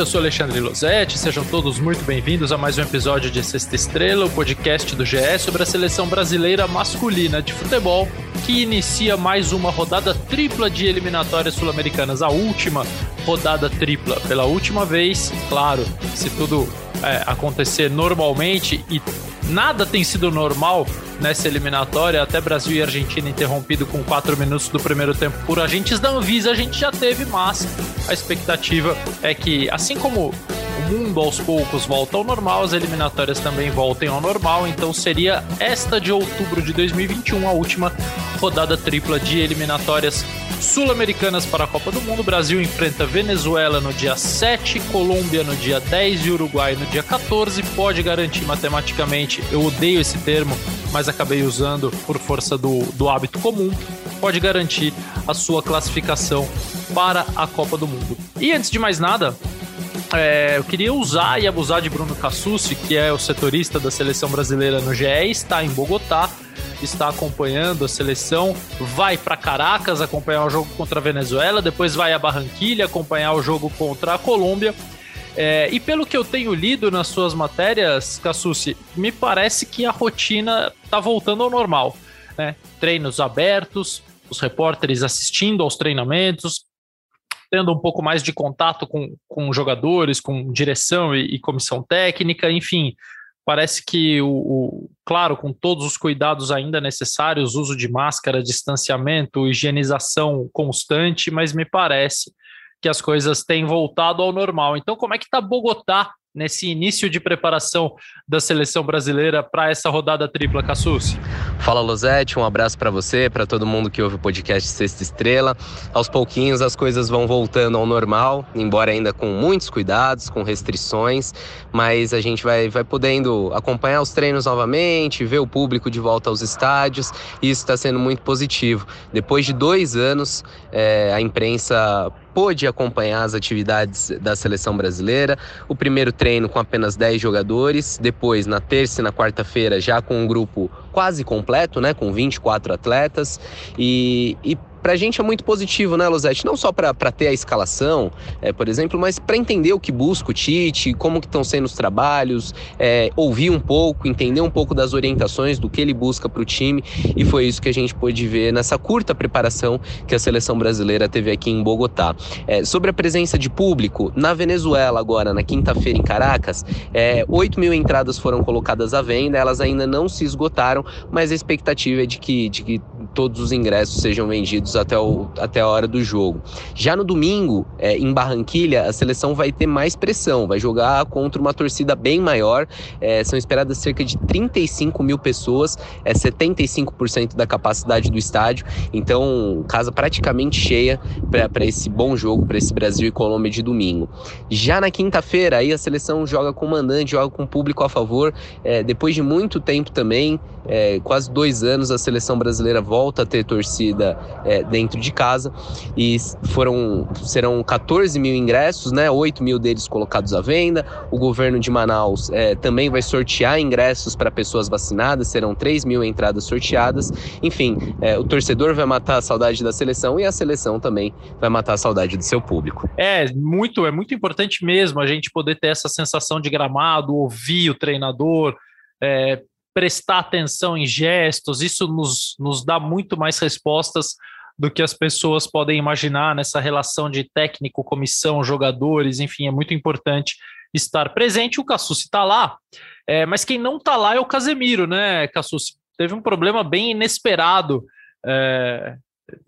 Eu sou Alexandre Losetti, sejam todos muito bem-vindos a mais um episódio de Sexta Estrela, o podcast do GE sobre a seleção brasileira masculina de futebol, que inicia mais uma rodada tripla de eliminatórias sul-americanas, a última rodada tripla. Pela última vez, claro, se tudo é, acontecer normalmente e nada tem sido normal nessa eliminatória, até Brasil e Argentina interrompido com 4 minutos do primeiro tempo por agentes da Anvisa, a gente já teve, mas a expectativa é que, assim como o mundo aos poucos volta ao normal, as eliminatórias também voltem ao normal, então seria esta de outubro de 2021 a última rodada tripla de eliminatórias sul-americanas para a Copa do Mundo. O Brasil enfrenta Venezuela no dia 7, Colômbia no dia 10 e Uruguai no dia 14. Pode garantir matematicamente, eu odeio esse termo, mas acabei usando por força do, do hábito comum. Pode garantir a sua classificação para a Copa do Mundo. E antes de mais nada, é, eu queria usar e abusar de Bruno Cassucci, que é o setorista da seleção brasileira no GE, está em Bogotá, está acompanhando a seleção, vai para Caracas acompanhar o jogo contra a Venezuela, depois vai a Barranquilha acompanhar o jogo contra a Colômbia. É, e pelo que eu tenho lido nas suas matérias, Cassucci, me parece que a rotina está voltando ao normal. Né? Treinos abertos, os repórteres assistindo aos treinamentos, tendo um pouco mais de contato com, com jogadores, com direção e, e comissão técnica, enfim. Parece que, o, o, claro, com todos os cuidados ainda necessários, uso de máscara, distanciamento, higienização constante, mas me parece que as coisas têm voltado ao normal. Então, como é que está Bogotá nesse início de preparação da seleção brasileira para essa rodada tripla, Cassus? Fala, Losete, um abraço para você, para todo mundo que ouve o podcast Sexta Estrela. Aos pouquinhos as coisas vão voltando ao normal, embora ainda com muitos cuidados, com restrições, mas a gente vai, vai podendo acompanhar os treinos novamente, ver o público de volta aos estádios, e isso está sendo muito positivo. Depois de dois anos, é, a imprensa pôde acompanhar as atividades da seleção brasileira. O primeiro treino com apenas 10 jogadores, depois na terça e na quarta-feira já com um grupo quase completo, né, com 24 atletas e, e para a gente é muito positivo, né, Losete? Não só para ter a escalação, é, por exemplo, mas para entender o que busca o Tite, como que estão sendo os trabalhos, é, ouvir um pouco, entender um pouco das orientações do que ele busca para o time e foi isso que a gente pôde ver nessa curta preparação que a seleção brasileira teve aqui em Bogotá. É, sobre a presença de público, na Venezuela agora, na quinta-feira em Caracas, é, 8 mil entradas foram colocadas à venda, elas ainda não se esgotaram, mas a expectativa é de que, de que todos os ingressos sejam vendidos até, o, até a hora do jogo. Já no domingo, é, em Barranquilha, a seleção vai ter mais pressão, vai jogar contra uma torcida bem maior. É, são esperadas cerca de 35 mil pessoas, é 75% da capacidade do estádio. Então, casa praticamente cheia para esse bom jogo, para esse Brasil e Colômbia de domingo. Já na quinta-feira, aí a seleção joga com mandante, joga com público a favor. É, depois de muito tempo também, é, quase dois anos, a seleção brasileira volta a ter torcida é, dentro de casa e foram serão 14 mil ingressos, né? 8 mil deles colocados à venda. O governo de Manaus é, também vai sortear ingressos para pessoas vacinadas, serão 3 mil entradas sorteadas. Enfim, é, o torcedor vai matar a saudade da seleção e a seleção também vai matar a saudade do seu público. É muito, é muito importante mesmo a gente poder ter essa sensação de gramado, ouvir o treinador. É, prestar atenção em gestos, isso nos, nos dá muito mais respostas do que as pessoas podem imaginar nessa relação de técnico, comissão, jogadores, enfim, é muito importante estar presente. O Cassucci está lá, é, mas quem não está lá é o Casemiro, né, Cassucci? Teve um problema bem inesperado é,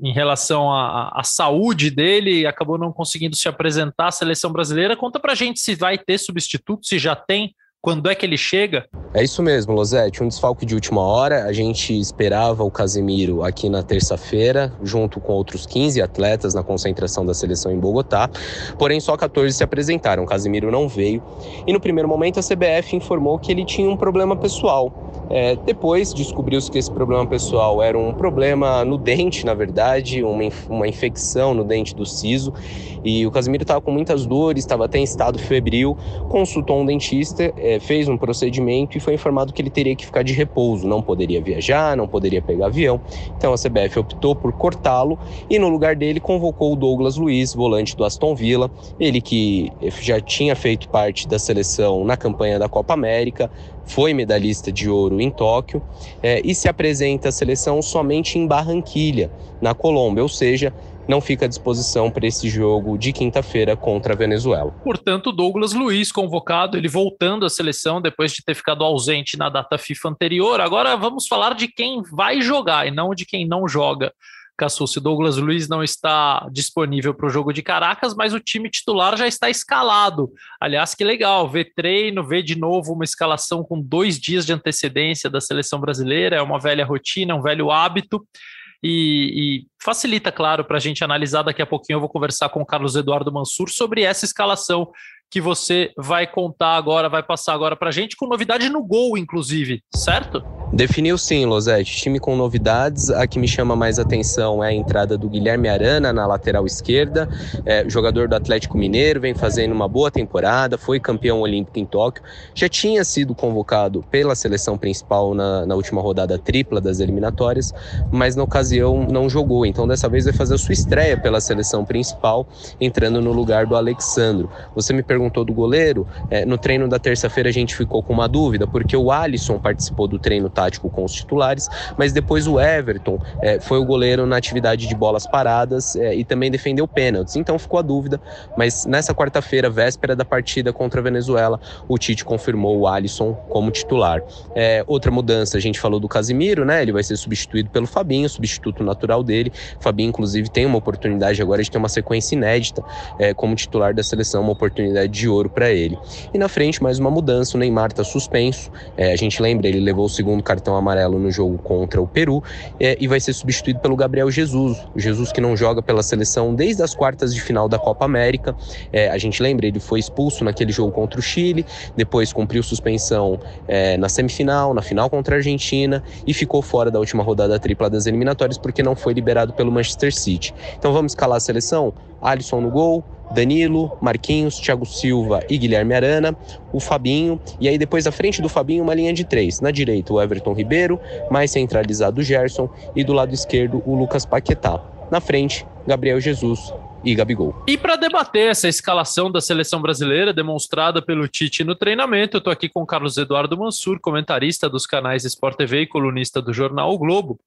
em relação à, à, saúde dele, acabou não conseguindo se apresentar à seleção brasileira. Conta pra gente se vai ter substituto, se já tem Quando é que ele chega? É isso mesmo, Losete. Um desfalque de última hora. A gente esperava o Casemiro aqui na terça-feira, junto com outros 15 atletas na concentração da seleção em Bogotá. Porém, só 14 se apresentaram. Casemiro não veio. E no primeiro momento, a CBF informou que ele tinha um problema pessoal. É, depois descobriu-se que esse problema pessoal era um problema no dente, na verdade, uma, uma infecção no dente do siso. E o Casimiro estava com muitas dores, estava até em estado febril, consultou um dentista, é, fez um procedimento e foi informado que ele teria que ficar de repouso, não poderia viajar, não poderia pegar avião. Então a CBF optou por cortá-lo e no lugar dele convocou o Douglas Luiz, volante do Aston Villa, ele que já tinha feito parte da seleção na campanha da Copa América, foi medalhista de ouro em Tóquio é, e se apresenta à seleção somente em Barranquilha, na Colômbia, ou seja, não fica à disposição para esse jogo de quinta-feira contra a Venezuela. Portanto, Douglas Luiz convocado, ele voltando à seleção depois de ter ficado ausente na data FIFA anterior. Agora vamos falar de quem vai jogar e não de quem não joga. Cassucci, Douglas Luiz não está disponível para o jogo de Caracas, mas o time titular já está escalado. Aliás, que legal, ver treino, ver de novo uma escalação com dois dias de antecedência da seleção brasileira, é uma velha rotina, um velho hábito e, e facilita, claro, para a gente analisar. Daqui a pouquinho eu vou conversar com o Carlos Eduardo Mansur sobre essa escalação que você vai contar agora, vai passar agora para a gente, com novidade no gol, inclusive, certo? Definiu sim, Losete. Time com novidades. A que me chama mais atenção é a entrada do Guilherme Arana na lateral esquerda, é, jogador do Atlético Mineiro, vem fazendo uma boa temporada, foi campeão olímpico em Tóquio, já tinha sido convocado pela seleção principal na, na última rodada tripla das eliminatórias, mas na ocasião não jogou. Então dessa vez vai fazer a sua estreia pela seleção principal, entrando no lugar do Alexandro. Você me perguntou do goleiro. É, no treino da terça-feira a gente ficou com uma dúvida, porque o Alisson participou do treino tático com os titulares, mas depois o Everton é, foi o goleiro na atividade de bolas paradas é, e também defendeu pênaltis. Então ficou a dúvida, mas nessa quarta-feira, véspera da partida contra a Venezuela, o Tite confirmou o Alisson como titular. É, outra mudança, a gente falou do Casimiro, né? Ele vai ser substituído pelo Fabinho, substituto natural dele. O Fabinho, inclusive, tem uma oportunidade agora de ter uma sequência inédita é, como titular da seleção, uma oportunidade de ouro para ele. E na frente, mais uma mudança, o Neymar está suspenso. É, a gente lembra, ele levou o segundo cartão amarelo no jogo contra o Peru é, e vai ser substituído pelo Gabriel Jesus. O Jesus que não joga pela seleção desde as quartas de final da Copa América. É, a gente lembra, ele foi expulso naquele jogo contra o Chile, depois cumpriu suspensão é, na semifinal, na final contra a Argentina e ficou fora da última rodada tripla das eliminatórias porque não foi liberado pelo Manchester City. Então vamos escalar a seleção? Alisson no gol, Danilo, Marquinhos, Thiago Silva e Guilherme Arana, o Fabinho, e aí depois da frente do Fabinho uma linha de três. Na direita o Everton Ribeiro, mais centralizado o Gerson e do lado esquerdo o Lucas Paquetá. Na frente, Gabriel Jesus e Gabigol. E para debater essa escalação da seleção brasileira demonstrada pelo Tite no treinamento, eu estou aqui com Carlos Eduardo Mansur, comentarista dos canais Sport TV e colunista do jornal o Globo.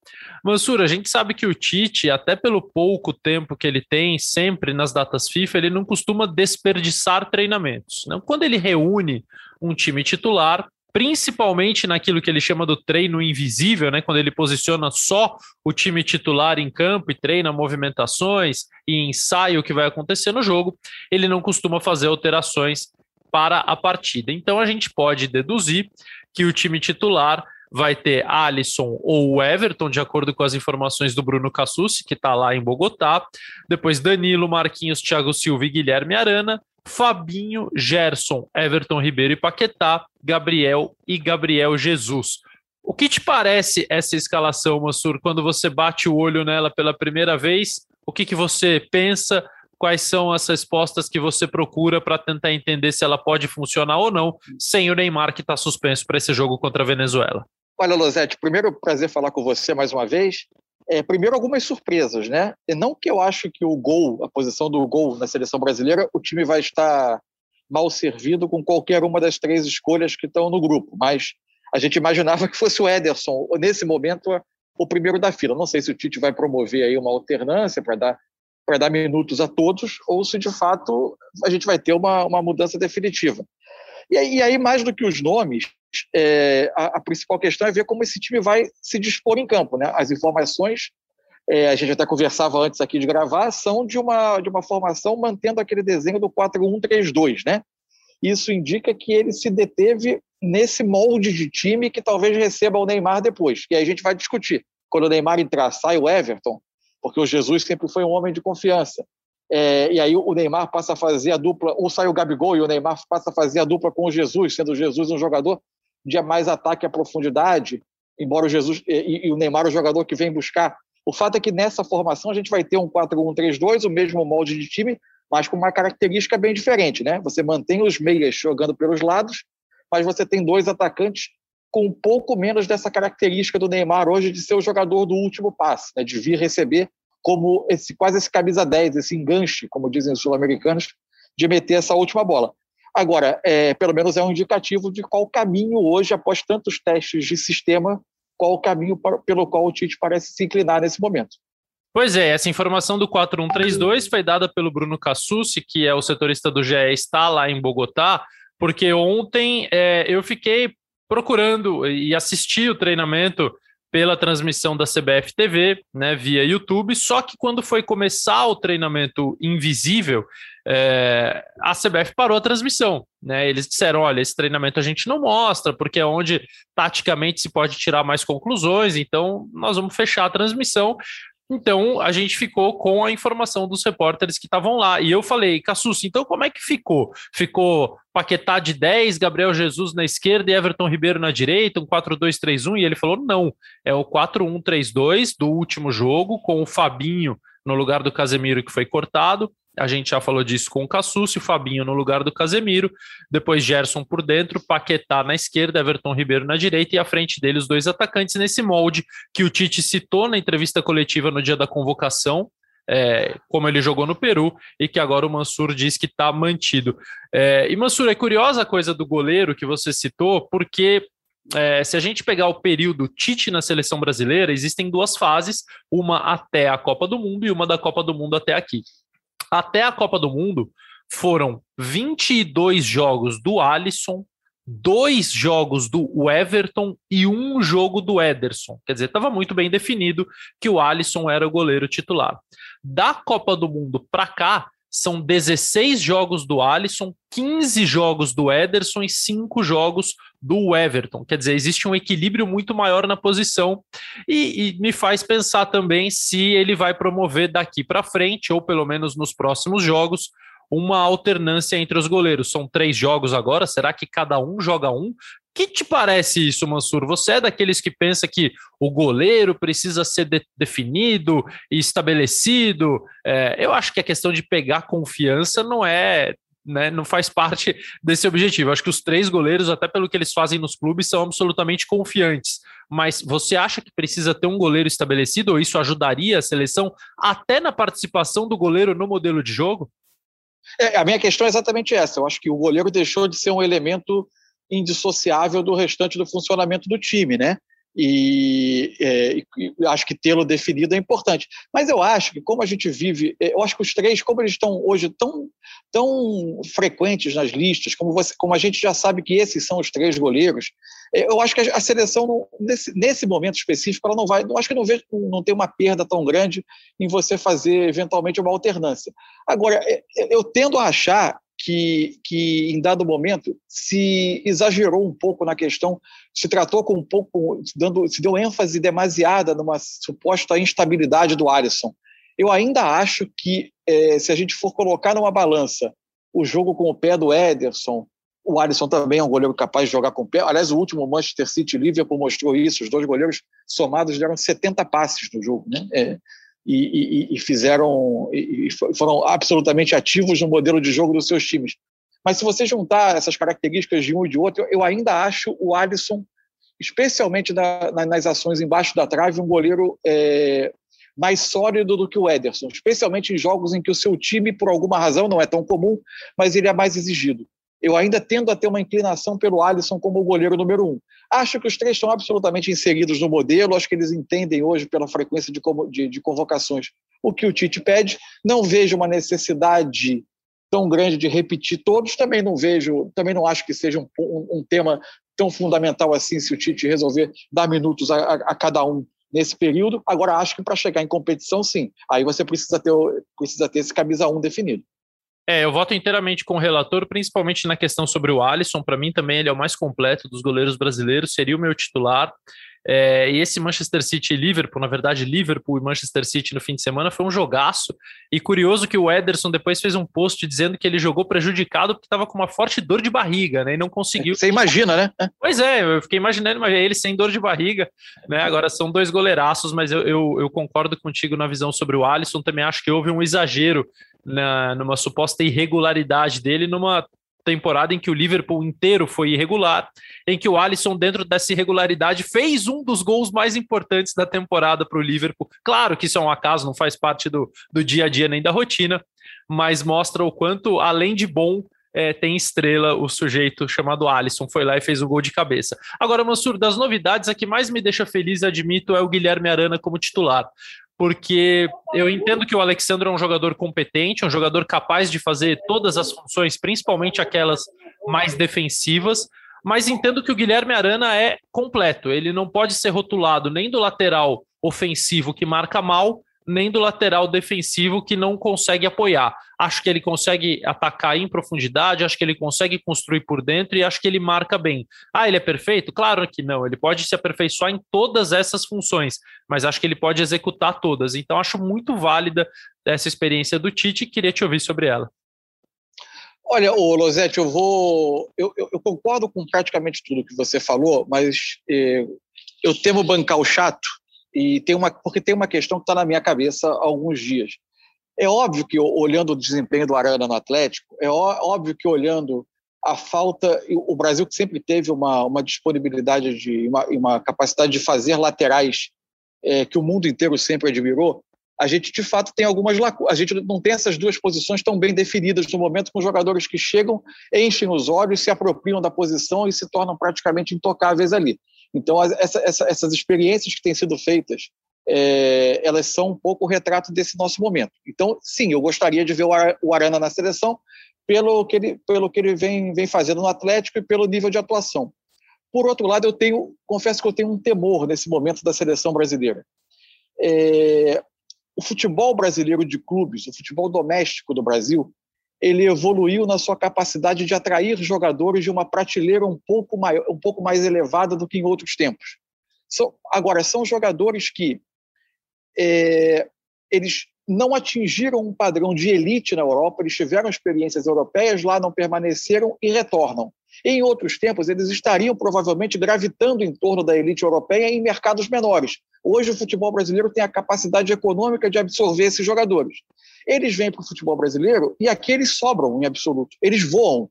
Mansur, a gente sabe que o Tite, até pelo pouco tempo que ele tem sempre nas datas FIFA, ele não costuma desperdiçar treinamentos. Não? Quando ele reúne um time titular, principalmente naquilo que ele chama do treino invisível, né, quando ele posiciona só o time titular em campo e treina movimentações e ensaia o que vai acontecer no jogo, ele não costuma fazer alterações para a partida. Então a gente pode deduzir que o time titular vai ter Alisson ou Everton, de acordo com as informações do Bruno Cassucci, que está lá em Bogotá. Depois Danilo, Marquinhos, Thiago Silva e Guilherme Arana. Fabinho, Gerson, Everton Ribeiro e Paquetá, Gabriel e Gabriel Jesus. O que te parece essa escalação, Mansur, quando você bate o olho nela pela primeira vez? O que, que você pensa? Quais são as respostas que você procura para tentar entender se ela pode funcionar ou não, sem o Neymar que está suspenso para esse jogo contra a Venezuela? Olha, Losete, primeiro prazer falar com você mais uma vez. É, primeiro, algumas surpresas, né? E não que eu acho que o gol, a posição do gol na seleção brasileira, o time vai estar mal servido com qualquer uma das três escolhas que estão no grupo, mas a gente imaginava que fosse o Ederson, nesse momento, o primeiro da fila. Não sei se o Tite vai promover aí uma alternância para dar para dar minutos a todos, ou se de fato a gente vai ter uma, uma mudança definitiva. E aí, mais do que os nomes, é, a, a, principal questão é ver como esse time vai se dispor em campo. Né? As informações, é, a gente até conversava antes aqui de gravar, são de uma, de uma formação mantendo aquele desenho do 4-1-3-2, né? Isso indica que ele se deteve nesse molde de time que talvez receba o Neymar depois. E aí a gente vai discutir. Quando o Neymar entrar, sai o Everton, porque o Jesus sempre foi um homem de confiança. É, e aí o Neymar passa a fazer a dupla, ou sai o Gabigol e o Neymar passa a fazer a dupla com o Jesus, sendo o Jesus um jogador de mais ataque à profundidade, embora o Jesus e, e o Neymar o jogador que vem buscar. O fato é que nessa formação a gente vai ter um 4-1-3-2, o mesmo molde de time, mas com uma característica bem diferente, né? Você mantém os meias jogando pelos lados, mas você tem dois atacantes com um pouco menos dessa característica do Neymar hoje de ser o jogador do último passe, né? de vir receber como esse quase esse camisa 10, esse enganche, como dizem os sul-americanos, de meter essa última bola. Agora, é, pelo menos é um indicativo de qual caminho hoje, após tantos testes de sistema, qual o caminho pelo qual o Tite parece se inclinar nesse momento. Pois é, essa informação do 4132 foi dada pelo Bruno Cassucci, que é o setorista do GE, está lá em Bogotá, porque ontem é, eu fiquei procurando e assisti o treinamento pela transmissão da CBF TV, né, via YouTube. Só que quando foi começar o treinamento invisível, é, a CBF parou a transmissão. Né? Eles disseram: olha, esse treinamento a gente não mostra, porque é onde taticamente se pode tirar mais conclusões, então nós vamos fechar a transmissão. Então a gente ficou com a informação dos repórteres que estavam lá. E eu falei, Cassus, então como é que ficou? Ficou Paquetá de 10, Gabriel Jesus na esquerda e Everton Ribeiro na direita, um 4-2-3-1? E ele falou: não, é o 4-1-3-2 do último jogo, com o Fabinho no lugar do Casemiro que foi cortado, a gente já falou disso com o Cassucci, Fabinho no lugar do Casemiro, depois Gerson por dentro, Paquetá na esquerda, Everton Ribeiro na direita e à frente dele os dois atacantes nesse molde que o Tite citou na entrevista coletiva no dia da convocação, é, como ele jogou no Peru e que agora o Mansur diz que está mantido. É, e Mansur, é curiosa a coisa do goleiro que você citou, porque é, se a gente pegar o período Tite na seleção brasileira, existem duas fases, uma até a Copa do Mundo e uma da Copa do Mundo até aqui até a Copa do Mundo foram 22 jogos do Alisson, dois jogos do Everton e um jogo do Ederson. Quer dizer, estava muito bem definido que o Alisson era o goleiro titular. Da Copa do Mundo para cá, são 16 jogos do Alisson, 15 jogos do Ederson e 5 jogos do Everton. Quer dizer, existe um equilíbrio muito maior na posição e, e me faz pensar também se ele vai promover daqui para frente, ou pelo menos nos próximos jogos, uma alternância entre os goleiros. São três jogos agora, será que cada um joga um? Que te parece isso, Mansur? Você é daqueles que pensa que o goleiro precisa ser de definido e estabelecido? É, eu acho que a questão de pegar confiança não é. Né, não faz parte desse objetivo. acho que os três goleiros, até pelo que eles fazem nos clubes, são absolutamente confiantes. Mas você acha que precisa ter um goleiro estabelecido ou isso ajudaria a seleção até na participação do goleiro no modelo de jogo? É, a minha questão é exatamente essa. Eu acho que o goleiro deixou de ser um elemento indissociável do restante do funcionamento do time, né? E, é, acho que tê-lo definido é importante. Mas eu acho que, como a gente vive, é, eu acho que os três, como eles estão hoje tão, tão frequentes nas listas, como, você, como a gente já sabe que esses são os três goleiros, eu acho que a, seleção, não, nesse, nesse momento específico, ela não vai. Eu acho que não, vejo, não tem uma perda tão grande em você fazer, eventualmente, uma alternância. Agora, é, eu tendo a achar que, que em dado momento se exagerou um pouco na questão, se tratou com um pouco, dando, se deu ênfase demasiada numa suposta instabilidade do Alisson. Eu ainda acho que é, se a gente for colocar numa balança o jogo com o pé do Ederson, o Alisson também é um goleiro capaz de jogar com o pé. Aliás, o último Manchester City Liverpool mostrou isso. Os dois goleiros somados deram 70 passes no jogo. Né? É, e, e, e fizeram e foram absolutamente ativos no modelo de jogo dos seus times. Mas se você juntar essas características de um e de outro, eu ainda acho o Alisson, especialmente na, na, nas ações embaixo da trave, um goleiro é, mais sólido do que o Ederson, especialmente em jogos em que o seu time, por alguma razão, não é tão comum, mas ele é mais exigido. Eu ainda tendo a ter uma inclinação pelo Alisson como o goleiro número um. Acho que os três estão absolutamente inseridos no modelo, acho que eles entendem hoje, pela frequência de, de, de convocações, o que o Tite pede. Não vejo uma necessidade tão grande de repetir todos, também não vejo, também não acho que seja um, um, um tema tão fundamental assim se o Tite resolver dar minutos a, a, a cada um nesse período. Agora, acho que para chegar em competição, sim. Aí você precisa ter, precisa ter esse camisa 1 definido. É, eu voto inteiramente com o relator, principalmente na questão sobre o Alisson. Para mim, também ele é o mais completo dos goleiros brasileiros, seria o meu titular. É, e esse Manchester City e Liverpool, na verdade, Liverpool e Manchester City no fim de semana foi um jogaço. E curioso que o Ederson depois fez um post dizendo que ele jogou prejudicado porque estava com uma forte dor de barriga, né? E não conseguiu. Você imagina, né? Pois é, eu fiquei imaginando ele sem dor de barriga, né? Agora são dois goleiraços, mas eu, eu, eu concordo contigo na visão sobre o Alisson. Também acho que houve um exagero na, numa suposta irregularidade dele, numa temporada em que o Liverpool inteiro foi irregular, em que o Alisson, dentro dessa irregularidade, fez um dos gols mais importantes da temporada para o Liverpool. Claro que isso é um acaso, não faz parte do, do dia a dia nem da rotina, mas mostra o quanto, além de bom, é, tem estrela o sujeito chamado Alisson, foi lá e fez o gol de cabeça. Agora, Mansur, das novidades, a que mais me deixa feliz, admito, é o Guilherme Arana como titular porque eu entendo que o Alexandre é um jogador competente, um jogador capaz de fazer todas as funções, principalmente aquelas mais defensivas, mas entendo que o Guilherme Arana é completo. Ele não pode ser rotulado nem do lateral ofensivo que marca mal, nem do lateral defensivo que não consegue apoiar. Acho que ele consegue atacar em profundidade, acho que ele consegue construir por dentro e acho que ele marca bem. Ah, ele é perfeito? Claro que não. Ele pode se aperfeiçoar em todas essas funções, mas acho que ele pode executar todas. Então, acho muito válida essa experiência do Tite e queria te ouvir sobre ela. Olha, o Losete, eu vou. Eu, eu, eu, concordo com praticamente tudo que você falou, mas eh, eu temo bancar o chato e tem uma, porque tem uma questão que está na minha cabeça há alguns dias. É óbvio que, olhando o desempenho do Arana no Atlético, é óbvio que olhando a falta. O Brasil que sempre teve uma, uma disponibilidade, de uma, uma capacidade de fazer laterais é, que o mundo inteiro sempre admirou, a gente de fato tem algumas lacunas. A gente não tem essas duas posições tão bem definidas no momento com jogadores que chegam, enchem os olhos, se apropriam da posição e se tornam praticamente intocáveis ali. Então, essa, essa, essas experiências que têm sido feitas, é, elas são um pouco o retrato desse nosso momento. Então, sim, eu gostaria de ver o Arana na seleção pelo que ele, pelo que ele vem, vem fazendo no Atlético e pelo nível de atuação. Por outro lado, eu tenho, confesso que eu tenho um temor nesse momento da seleção brasileira. É, o futebol brasileiro de clubes, o futebol doméstico do Brasil, ele evoluiu na sua capacidade de atrair jogadores de uma prateleira um pouco, maior, um pouco mais elevada do que em outros tempos. São, agora, são jogadores que é, eles não atingiram um padrão de elite na Europa, eles tiveram experiências europeias lá, não permaneceram e retornam. Em outros tempos, eles estariam provavelmente gravitando em torno da elite europeia em mercados menores. Hoje, o futebol brasileiro tem a capacidade econômica de absorver esses jogadores. Eles vêm para o futebol brasileiro e aqui eles sobram em absoluto, eles voam.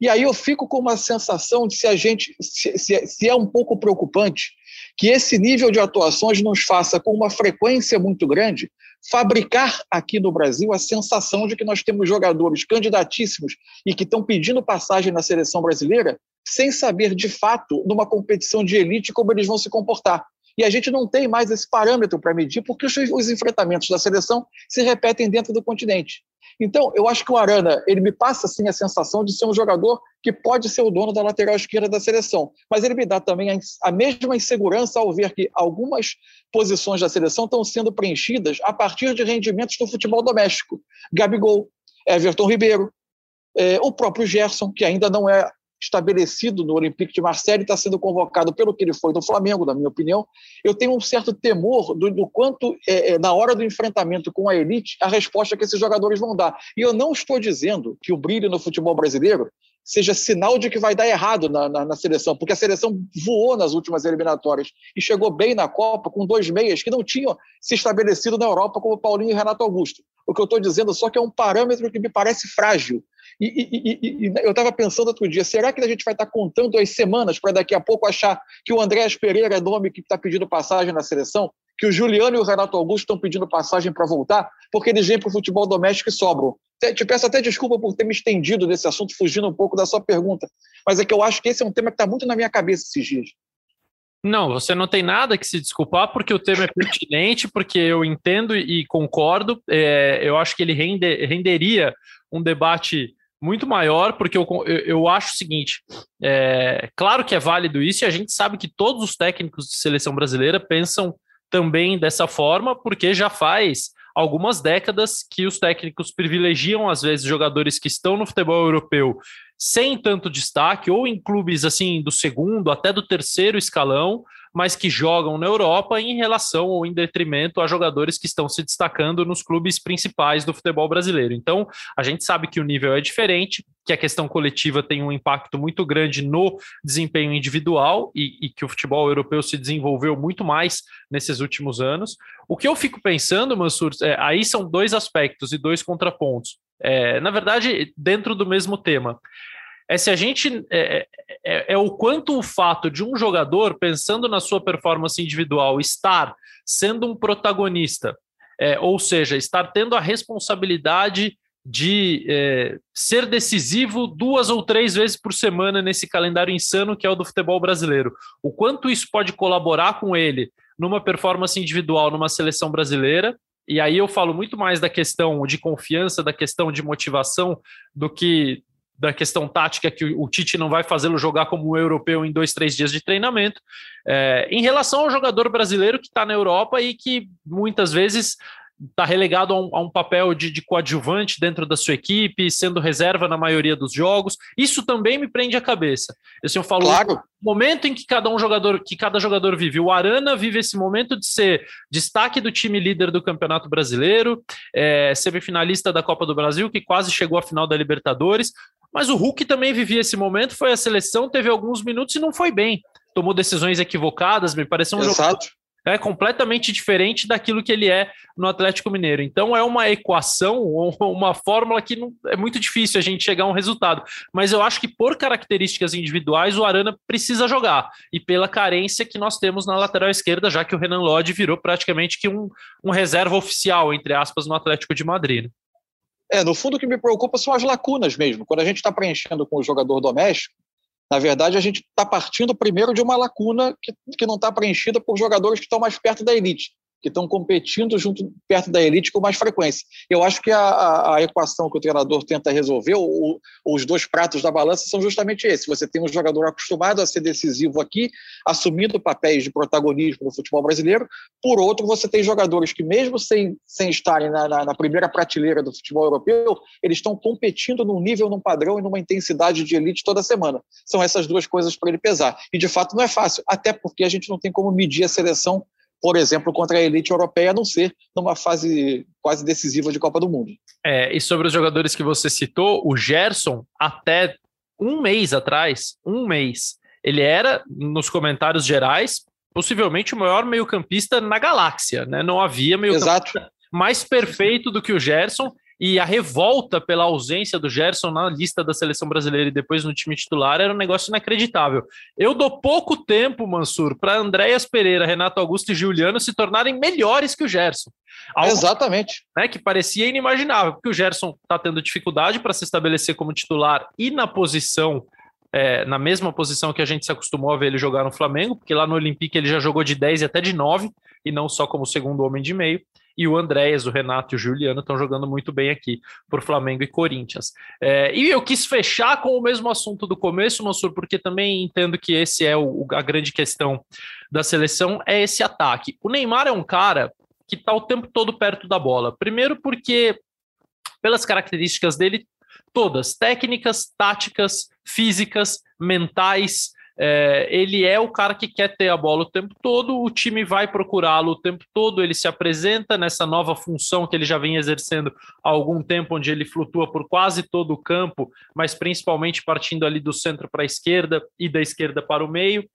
E aí eu fico com uma sensação de se a gente se, se, se é um pouco preocupante que esse nível de atuações nos faça com uma frequência muito grande fabricar aqui no Brasil a sensação de que nós temos jogadores candidatíssimos e que estão pedindo passagem na seleção brasileira sem saber de fato numa competição de elite como eles vão se comportar. E a gente não tem mais esse parâmetro para medir, porque os, os, enfrentamentos da seleção se repetem dentro do continente. Então, eu acho que o Arana, ele me passa assim a sensação de ser um jogador que pode ser o dono da lateral esquerda da seleção, mas ele me dá também a, a mesma insegurança ao ver que algumas posições da seleção estão sendo preenchidas a partir de rendimentos do futebol doméstico. Gabigol, Everton Ribeiro, é, o próprio Gerson, que ainda não é estabelecido no Olympique de Marseille, está sendo convocado pelo que ele foi do Flamengo, na minha opinião. Eu tenho um certo temor do, do quanto, é, é, na hora do enfrentamento com a elite, a resposta que esses jogadores vão dar. E eu não estou dizendo que o brilho no futebol brasileiro seja sinal de que vai dar errado na, na, na, seleção, porque a seleção voou nas últimas eliminatórias e chegou bem na Copa com dois meias que não tinham se estabelecido na Europa, como Paulinho e Renato Augusto. O que eu estou dizendo só que é um parâmetro que me parece frágil e, e, e, eu estava pensando outro dia, será que a gente vai estar tá contando as semanas para daqui a pouco achar que o Andréas Pereira é nome que está pedindo passagem na seleção? Que o Juliano e o Renato Augusto estão pedindo passagem para voltar? Porque eles vêm para o futebol doméstico e sobram. Te peço até desculpa por ter me estendido nesse assunto, fugindo um pouco da sua pergunta. Mas é que eu acho que esse é um tema que está muito na minha cabeça esses dias. Não, você não tem nada que se desculpar, porque o tema é pertinente, porque eu entendo e concordo. É, eu acho que ele rende, renderia um debate muito maior, porque eu, eu, eu acho o seguinte: é, claro que é válido isso, e a gente sabe que todos os técnicos de seleção brasileira pensam também dessa forma, porque já faz algumas décadas que os técnicos privilegiam, às vezes, jogadores que estão no futebol europeu sem tanto destaque, ou em clubes assim do segundo até do terceiro escalão, mas que jogam na Europa em relação ou em detrimento a jogadores que estão se destacando nos clubes principais do futebol brasileiro. Então, a gente sabe que o nível é diferente, que a questão coletiva tem um impacto muito grande no desempenho individual e, e que o futebol europeu se desenvolveu muito mais nesses últimos anos. O que eu fico pensando, Mansur, é, aí são dois aspectos e dois contrapontos. É, na verdade, dentro do mesmo tema é se a gente é, é, é, o quanto o fato de um jogador, pensando na sua performance individual, estar sendo um protagonista, é, ou seja, estar tendo a responsabilidade de é, ser decisivo duas ou três vezes por semana nesse calendário insano que é o do futebol brasileiro. O quanto isso pode colaborar com ele numa performance individual numa seleção brasileira. E aí eu falo muito mais da questão de confiança, da questão de motivação, do que da questão tática que o Tite não vai fazê-lo jogar como um europeu em dois, três dias de treinamento. É, em relação ao jogador brasileiro que está na Europa e que muitas vezes está relegado a um, a um papel de, de, coadjuvante dentro da sua equipe, sendo reserva na maioria dos jogos. Isso também me prende a cabeça. Assim, eu falo, claro. o momento em que cada um jogador, que cada jogador vive. O Arana vive esse momento de ser destaque do time líder do Campeonato Brasileiro, é, semifinalista da Copa do Brasil, que quase chegou à final da Libertadores. Mas o Hulk também vivia esse momento, foi a seleção, teve alguns minutos e não foi bem. Tomou decisões equivocadas, me pareceu um Exato. jogo é completamente diferente daquilo que ele é no Atlético Mineiro. Então é uma equação, uma fórmula que não, é muito difícil a gente chegar a um resultado. Mas eu acho que por características individuais o Arana precisa jogar e pela carência que nós temos na lateral esquerda, já que o Renan Lodge virou praticamente que um, um reserva oficial entre aspas no Atlético de Madrid. É, no fundo o que me preocupa são as lacunas mesmo. Quando a gente está preenchendo com o jogador doméstico, na verdade a gente está partindo primeiro de uma lacuna que, que não está preenchida por jogadores que estão mais perto da elite que estão competindo junto perto da elite com mais frequência. Eu acho que a, a, equação que o treinador tenta resolver, ou, os dois pratos da balança, são justamente esses. Você tem um jogador acostumado a ser decisivo aqui, assumindo papéis de protagonismo no futebol brasileiro. Por outro, você tem jogadores que, mesmo sem, sem estarem na, na, na primeira prateleira do futebol europeu, eles estão competindo num nível, num padrão e numa intensidade de elite toda semana. São essas duas coisas para ele pesar. E, de fato, não é fácil, até porque a gente não tem como medir a seleção por exemplo, contra a elite europeia, a não ser numa fase quase decisiva de Copa do Mundo. É, e sobre os jogadores que você citou, o Gerson, até um mês atrás, um mês, ele era, nos comentários gerais, possivelmente o maior meio-campista na galáxia, né? Não havia meio-campista mais perfeito do que o Gerson e a revolta pela ausência do Gerson na lista da seleção brasileira e depois no time titular era um negócio inacreditável. Eu dou pouco tempo, Mansur, para Andréas Pereira, Renato Augusto e Juliano se tornarem melhores que o Gerson. Algo, Exatamente. Né, que parecia inimaginável, porque o Gerson está tendo dificuldade para se estabelecer como titular e na posição é, na mesma posição que a gente se acostumou a ver ele jogar no Flamengo, porque lá no Olympique ele já jogou de 10 e até de 9, e não só como segundo homem de meio e o Andréas, o Renato e o Juliano estão jogando muito bem aqui por Flamengo e Corinthians. É, e eu quis fechar com o mesmo assunto do começo, Mansur, porque também entendo que esse é o, a grande questão da seleção, é esse ataque. O Neymar é um cara que está o tempo todo perto da bola. Primeiro porque, pelas características dele, todas, técnicas, táticas, físicas, mentais, é, ele é o cara que quer ter a bola o tempo todo, o time vai procurá-lo o tempo todo, ele se apresenta nessa nova função que ele já vem exercendo há algum tempo, onde ele flutua por quase todo o campo, mas principalmente partindo ali do centro para a esquerda e da esquerda para o meio.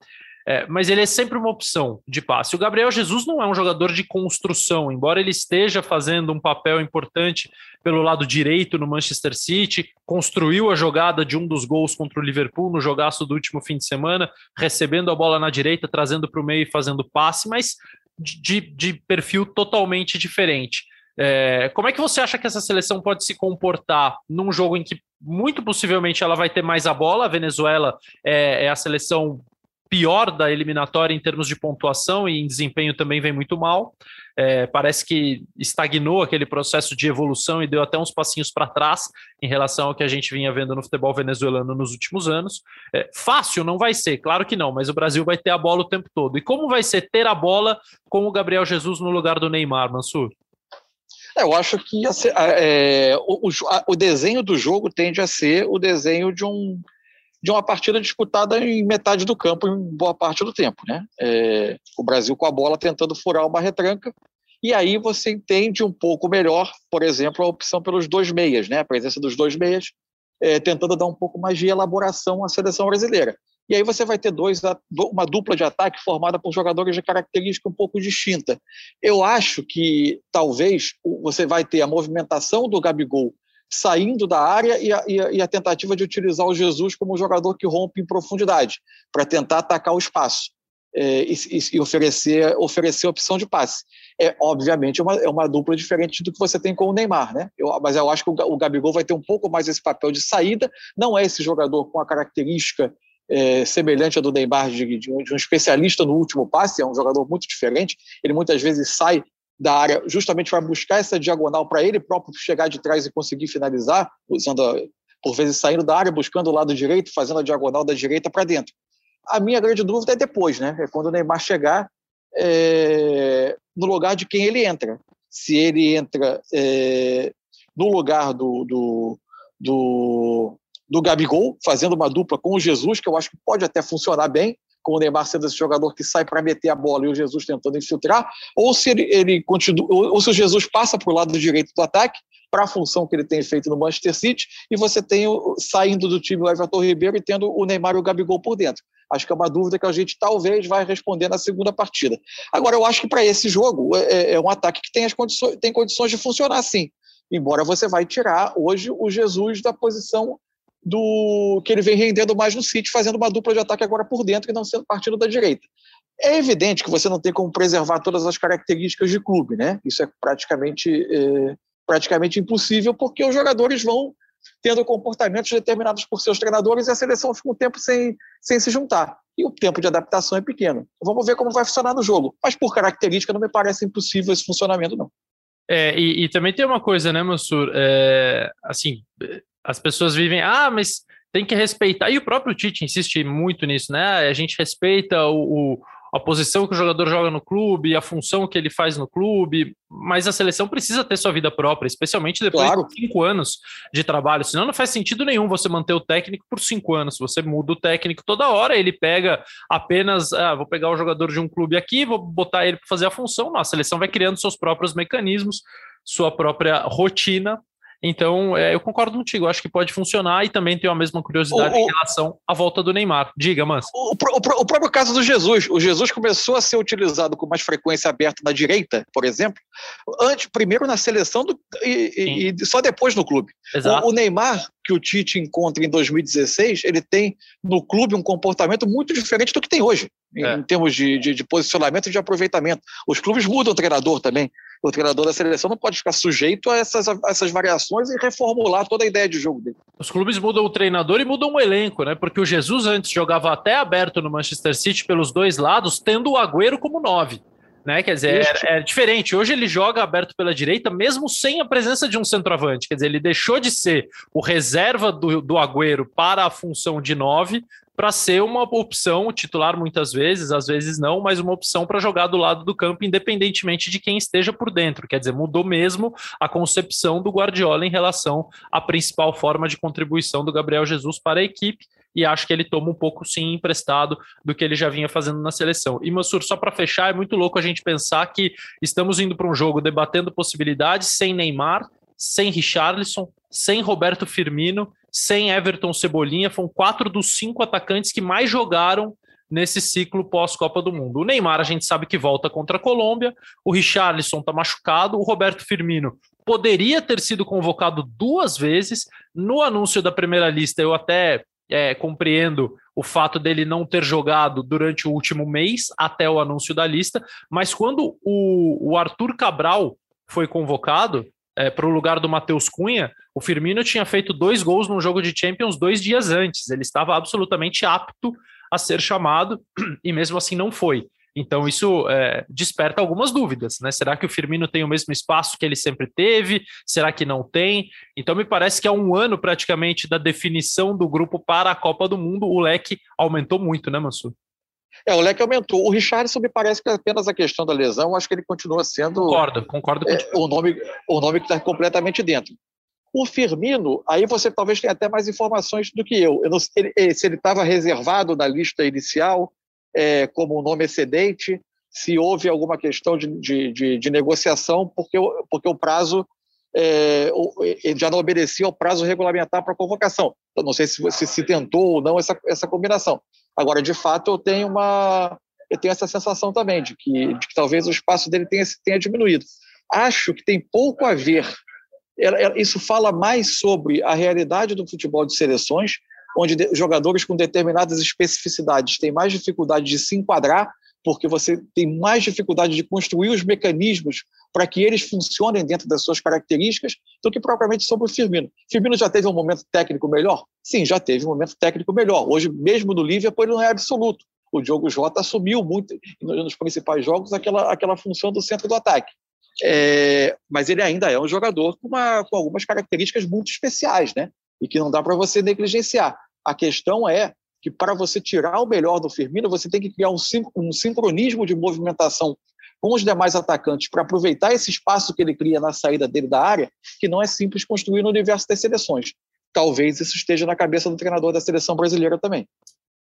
É, mas ele é sempre uma opção de passe. O Gabriel Jesus não é um jogador de construção, embora ele esteja fazendo um papel importante pelo lado direito no Manchester City, construiu a jogada de um dos gols contra o Liverpool no jogaço do último fim de semana, recebendo a bola na direita, trazendo para o meio e fazendo passe, mas de, de perfil totalmente diferente. É, como é que você acha que essa seleção pode se comportar num jogo em que muito possivelmente ela vai ter mais a bola? A Venezuela é, é a seleção pior da eliminatória em termos de pontuação e em desempenho também vem muito mal. É, parece que estagnou aquele processo de evolução e deu até uns passinhos para trás em relação ao que a gente vinha vendo no futebol venezuelano nos últimos anos. É, fácil não vai ser, claro que não, mas o Brasil vai ter a bola o tempo todo. E como vai ser ter a bola com o Gabriel Jesus no lugar do Neymar, Mansur? É, eu acho que é, o, o, desenho do jogo tende a ser o desenho de, um, de uma partida disputada em metade do campo, em boa parte do tempo. Né? É, o Brasil com a bola tentando furar uma retranca, e aí você entende um pouco melhor, por exemplo, a opção pelos dois meias, né? a presença dos dois meias, é, tentando dar um pouco mais de elaboração à seleção brasileira. E aí você vai ter dois, uma dupla de ataque formada por jogadores de característica um pouco distinta. Eu acho que talvez você vai ter a movimentação do Gabigol saindo da área e a, e a, e a tentativa de utilizar o Jesus como jogador que rompe em profundidade, para tentar atacar o espaço. É, e, e, oferecer, oferecer opção de passe. É, obviamente, é uma, é uma dupla diferente do que você tem com o Neymar, né? Eu, mas eu acho que o, o Gabigol vai ter um pouco mais esse papel de saída, não é esse jogador com a característica é, semelhante à do Neymar, de, de, um, de, um, especialista no último passe, é um jogador muito diferente. Ele muitas vezes sai da área justamente para buscar essa diagonal para ele próprio chegar de trás e conseguir finalizar, usando por vezes saindo da área, buscando o lado direito, fazendo a diagonal da direita para dentro. A minha grande dúvida é depois, né? É quando o Neymar chegar é, no lugar de quem ele entra. Se ele entra é, no lugar do, do, do do Gabigol, fazendo uma dupla com o Jesus, que eu acho que pode até funcionar bem, com o Neymar sendo esse jogador que sai para meter a bola e o Jesus tentando infiltrar, ou se ele, ele continua, ou se o Jesus passa para o lado direito do ataque, para a função que ele tem feito no Manchester City, e você tem o, saindo do time o Everton Ribeiro e tendo o Neymar e o Gabigol por dentro. Acho que é uma dúvida que a gente talvez vai responder na segunda partida. Agora, eu acho que para esse jogo é, é, é, um ataque que tem, as condições, tem condições de funcionar sim. Embora você vai tirar hoje o Jesus da posição do que ele vem rendendo mais no City, fazendo uma dupla de ataque agora por dentro e não sendo partido da direita. É evidente que você não tem como preservar todas as características de clube, né? Isso é praticamente, é, praticamente impossível, porque os jogadores vão tendo comportamentos determinados por seus treinadores e a seleção fica um tempo sem, sem se juntar. E o tempo de adaptação é pequeno. Vamos ver como vai funcionar no jogo. Mas por característica não me parece impossível esse funcionamento, não. É, e, e, também tem uma coisa, né, Mansur? É, assim, as pessoas vivem, ah, mas tem que respeitar. E o próprio Tite insiste muito nisso, né? A gente respeita o, o, a posição que o jogador joga no clube, a função que ele faz no clube, mas a seleção precisa ter sua vida própria, especialmente depois claro. de cinco anos de trabalho. Senão não faz sentido nenhum você manter o técnico por cinco anos. Você muda o técnico toda hora, ele pega apenas, ah, vou pegar o jogador de um clube aqui, vou botar ele para fazer a função. Não, a seleção vai criando seus próprios mecanismos, sua própria rotina então, é, eu concordo contigo, acho que pode funcionar e também tenho a mesma curiosidade o, o, em relação à volta do Neymar. Diga, Mans. O, o, próprio caso do Jesus. O Jesus começou a ser utilizado com mais frequência aberta na direita, por exemplo, antes, primeiro na seleção do, e, e, só depois no clube. O, Neymar, que o Tite encontra em 2016, ele tem no clube um comportamento muito diferente do que tem hoje, é. em, em, termos de, de, de posicionamento e de aproveitamento. Os clubes mudam o treinador também o treinador da seleção não pode ficar sujeito a essas, a essas variações e reformular toda a ideia de jogo dele. Os clubes mudam o treinador e mudam o elenco, né? Porque o Jesus antes jogava até aberto no Manchester City pelos dois lados, tendo o Agüero como nove. Né? Quer dizer, é, é, diferente. Hoje ele joga aberto pela direita, mesmo sem a presença de um centroavante. Quer dizer, ele deixou de ser o reserva do, do Agüero para a função de nove para ser uma opção titular muitas vezes, às vezes não, mas uma opção para jogar do lado do campo, independentemente de quem esteja por dentro. Quer dizer, mudou mesmo a concepção do Guardiola em relação à principal forma de contribuição do Gabriel Jesus para a equipe. E acho que ele toma um pouco sim emprestado do que ele já vinha fazendo na seleção. E Mansur, só para fechar, é muito louco a gente pensar que estamos indo para um jogo debatendo possibilidades sem Neymar, sem Richarlison, sem Roberto Firmino sem Everton Cebolinha, foram quatro dos cinco atacantes que mais jogaram nesse ciclo pós-Copa do Mundo. O Neymar a gente sabe que volta contra a Colômbia, o Richarlison está machucado, o Roberto Firmino poderia ter sido convocado duas vezes. No anúncio da primeira lista, eu até é, compreendo o fato dele não ter jogado durante o último mês, até o anúncio da lista, mas quando o, o Arthur Cabral foi convocado, é, para o lugar do Matheus Cunha, o Firmino tinha feito dois gols num jogo de Champions dois dias antes. Ele estava absolutamente apto a ser chamado e mesmo assim não foi. Então isso é, desperta algumas dúvidas, né? Será que o Firmino tem o mesmo espaço que ele sempre teve? Será que não tem? Então me parece que há um ano praticamente da definição do grupo para a Copa do Mundo, o leque aumentou muito, né, Mansur? É, o leque aumentou. O Richardson me parece que é apenas a questão da lesão, acho que ele continua sendo. Concordo, concordo é, o nome O nome que está completamente dentro. O Firmino, aí você talvez tenha até mais informações do que eu. eu não, ele, se ele estava reservado na lista inicial é, como um nome excedente, se houve alguma questão de, de, de, de negociação, porque, porque o prazo é, já não obedecia ao prazo regulamentar para convocação. Eu não sei se, se se tentou ou não essa, essa combinação. Agora, de fato, eu tenho uma eu tenho essa sensação também de que, de que talvez o espaço dele tenha, tenha diminuído. Acho que tem pouco a ver. Isso fala mais sobre a realidade do futebol de seleções, onde jogadores com determinadas especificidades têm mais dificuldade de se enquadrar, porque você tem mais dificuldade de construir os mecanismos para que eles funcionem dentro das suas características do que propriamente sobre o Firmino. Firmino já teve um momento técnico melhor? Sim, já teve um momento técnico melhor. Hoje, mesmo no Liverpool, ele não é absoluto. O Diogo Jota assumiu muito, nos principais jogos, aquela, aquela função do centro do ataque. É, mas ele ainda é um jogador com, uma, com algumas características muito especiais, né? E que não dá para você negligenciar. A questão é que para você tirar o melhor do Firmino, você tem que criar um, um sincronismo de movimentação com os demais atacantes para aproveitar esse espaço que ele cria na saída dele da área, que não é simples construir no universo das seleções. Talvez isso esteja na cabeça do treinador da seleção brasileira também.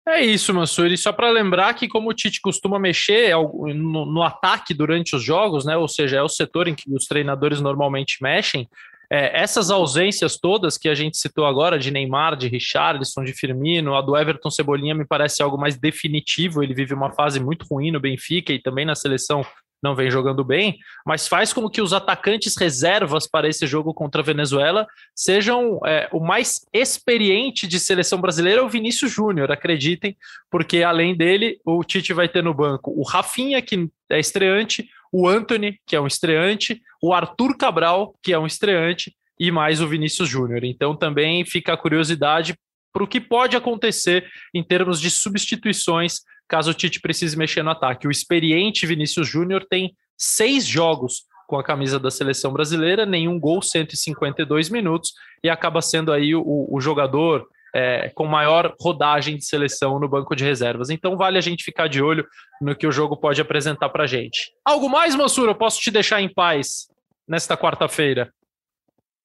É isso, Mansur. E só para lembrar que, como o Tite costuma mexer no, no, ataque durante os jogos, né? Ou seja, é o setor em que os treinadores normalmente mexem. É, essas ausências todas que a gente citou agora, de Neymar, de Richarlison, de Firmino, a do Everton Cebolinha me parece algo mais definitivo. Ele vive uma fase muito ruim no Benfica e também na seleção não vem jogando bem, mas faz com que os atacantes reservas para esse jogo contra a Venezuela sejam é, o mais experiente de seleção brasileira, o Vinícius Júnior, acreditem, porque além dele, o Tite vai ter no banco o Rafinha, que é estreante, o Anthony, que é um estreante, o Arthur Cabral, que é um estreante, e mais o Vinícius Júnior. Então também fica a curiosidade para o que pode acontecer em termos de substituições caso o Tite precise mexer no ataque. O experiente Vinícius Júnior tem seis jogos com a camisa da seleção brasileira, nenhum gol, 152 minutos, e acaba sendo aí o, o jogador é, com maior rodagem de seleção no banco de reservas. Então vale a gente ficar de olho no que o jogo pode apresentar para gente. Algo mais, Mansur? Eu posso te deixar em paz nesta quarta-feira?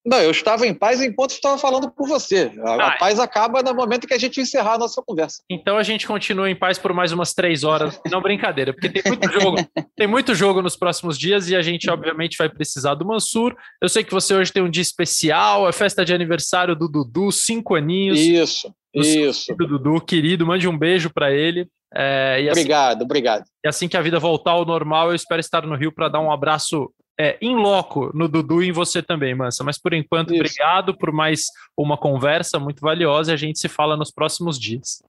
Não, eu estava em paz enquanto estava falando por você. A, ah, a, paz acaba no momento que a gente encerrar a nossa conversa. Então a gente continua em paz por mais umas três horas. Não brincadeira, porque tem muito jogo, tem muito jogo nos próximos dias e a gente obviamente vai precisar do Mansur. Eu sei que você hoje tem um dia especial, é festa de aniversário do Dudu, cinco aninhos. Isso, isso. Do Dudu, querido, mande um beijo para ele. É, assim, obrigado, obrigado. E assim que a vida voltar ao normal, eu espero estar no Rio para dar um abraço é, in loco no Dudu e em você também, Mansa. Mas por enquanto, Isso. obrigado por mais uma conversa muito valiosa e a gente se fala nos próximos dias.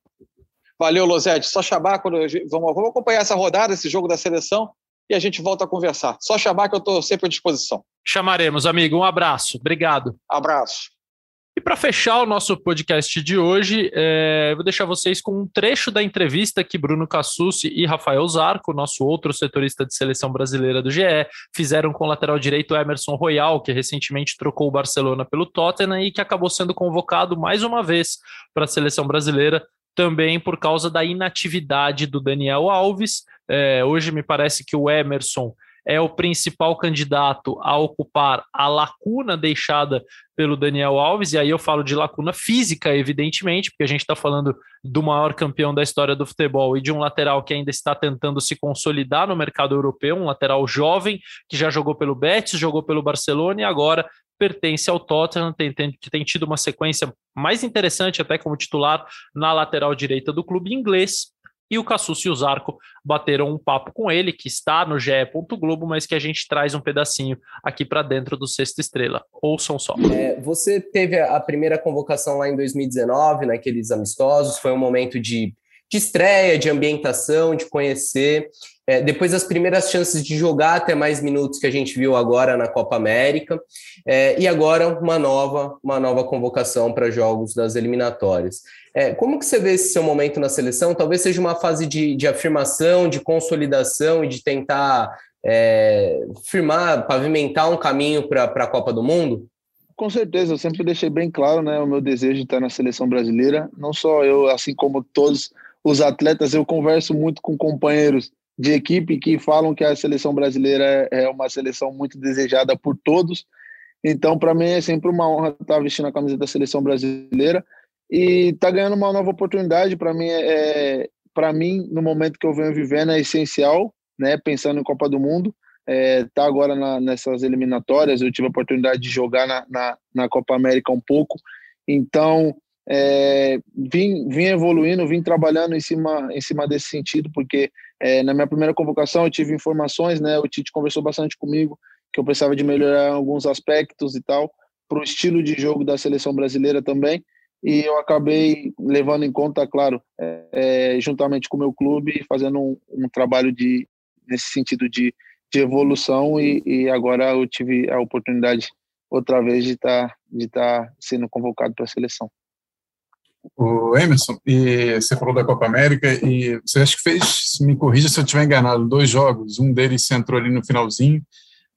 Valeu, Losete. Só chamar quando. Vamos, vamos acompanhar essa rodada, esse jogo da seleção, e a gente volta a conversar. Só chamar que eu estou sempre à disposição. Chamaremos, amigo. Um abraço. Obrigado. Abraço. E para fechar o nosso podcast de hoje, é, vou deixar vocês com um trecho da entrevista que Bruno Cassucci e Rafael Zarco, nosso outro setorista de seleção brasileira do GE, fizeram com o lateral direito Emerson Royal, que recentemente trocou o Barcelona pelo Tottenham e que acabou sendo convocado mais uma vez para a seleção brasileira, também por causa da inatividade do Daniel Alves. É, hoje me parece que o Emerson é o principal candidato a ocupar a lacuna deixada pelo Daniel Alves, e aí eu falo de lacuna física, evidentemente, porque a gente está falando do maior campeão da história do futebol e de um lateral que ainda está tentando se consolidar no mercado europeu, um lateral jovem que já jogou pelo Betis, jogou pelo Barcelona e agora pertence ao Tottenham, tem, tem, que tem tido uma sequência mais interessante até como titular na lateral direita do clube inglês e o Cassus e o Zarco bateram um papo com ele, que está no GE. Globo, mas que a gente traz um pedacinho aqui para dentro do Sexta Estrela. Ouçam só. É, você teve a primeira convocação lá em 2019, naqueles amistosos, foi um momento de, de estreia, de ambientação, de conhecer. É, depois das primeiras chances de jogar até mais minutos que a gente viu agora na Copa América, é, e agora uma nova, uma nova convocação para jogos das eliminatórias. É, como que você vê esse seu momento na seleção? Talvez seja uma fase de, de afirmação, de consolidação e de tentar é, firmar, pavimentar um caminho para a Copa do Mundo? Com certeza, eu sempre deixei bem claro né, o meu desejo de estar na seleção brasileira. Não só eu, assim como todos os atletas, eu converso muito com companheiros de equipe que falam que a seleção brasileira é uma seleção muito desejada por todos. Então, para mim é sempre uma honra estar vestindo a camisa da seleção brasileira e estar tá ganhando uma nova oportunidade. Para mim, é, é para mim no momento que eu venho vivendo é essencial, né? Pensando em Copa do Mundo, é, tá agora na, nessas eliminatórias. Eu tive a oportunidade de jogar na, na, na Copa América um pouco, então é, vim, vim evoluindo, vim trabalhando em cima, em cima desse sentido, porque é, na minha primeira convocação eu tive informações, né? O Tite conversou bastante comigo que eu precisava de melhorar alguns aspectos e tal para o estilo de jogo da seleção brasileira também e eu acabei levando em conta, claro, é, é juntamente com o meu clube, fazendo um, um trabalho de nesse sentido de, de evolução e, e, agora eu tive a oportunidade outra vez de estar tá, de tá sendo convocado para a seleção. O Emerson, e você falou da Copa América e você acha que fez, me corrija se eu estiver enganado, dois jogos, um deles você entrou ali no finalzinho,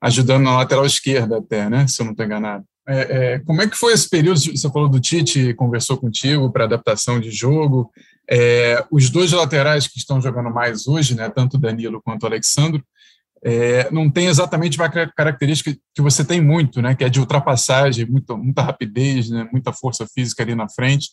ajudando na lateral esquerda até, né, se eu não estou enganado. É, é, como é que foi esse período? Você falou do Tite, conversou contigo para adaptação de jogo. É, os dois laterais que estão jogando mais hoje, né, tanto Danilo quanto Alexandro, é, não tem exatamente uma característica que você tem muito, né, que é de ultrapassagem, muita, muita rapidez, né, muita força física ali na frente.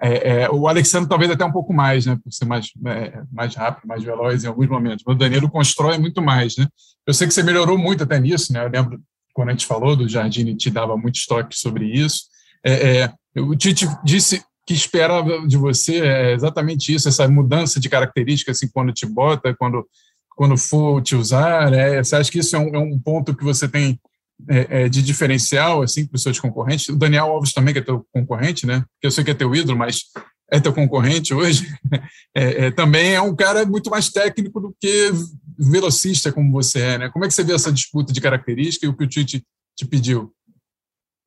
É, é, o Alexandre talvez até um pouco mais, né, por ser mais, é, mais rápido, mais veloz em alguns momentos, mas o Danilo constrói muito mais, né. Eu sei que você melhorou muito até nisso, né, eu lembro quando a gente falou do Jardine te dava muito estoque sobre isso. É, é, o Tite disse que esperava de você é exatamente isso, essa mudança de característica, assim, quando te bota, quando, quando for te usar, né? Você acha que isso é um, é um ponto que você tem é, é, de diferencial assim para os seus concorrentes. O Daniel Alves também que é teu concorrente, né? Que eu sei que é teu ídolo, mas é teu concorrente hoje. É, é, também é um cara muito mais técnico do que velocista como você é, né? Como é que você vê essa disputa de característica e o que o Tite te pediu?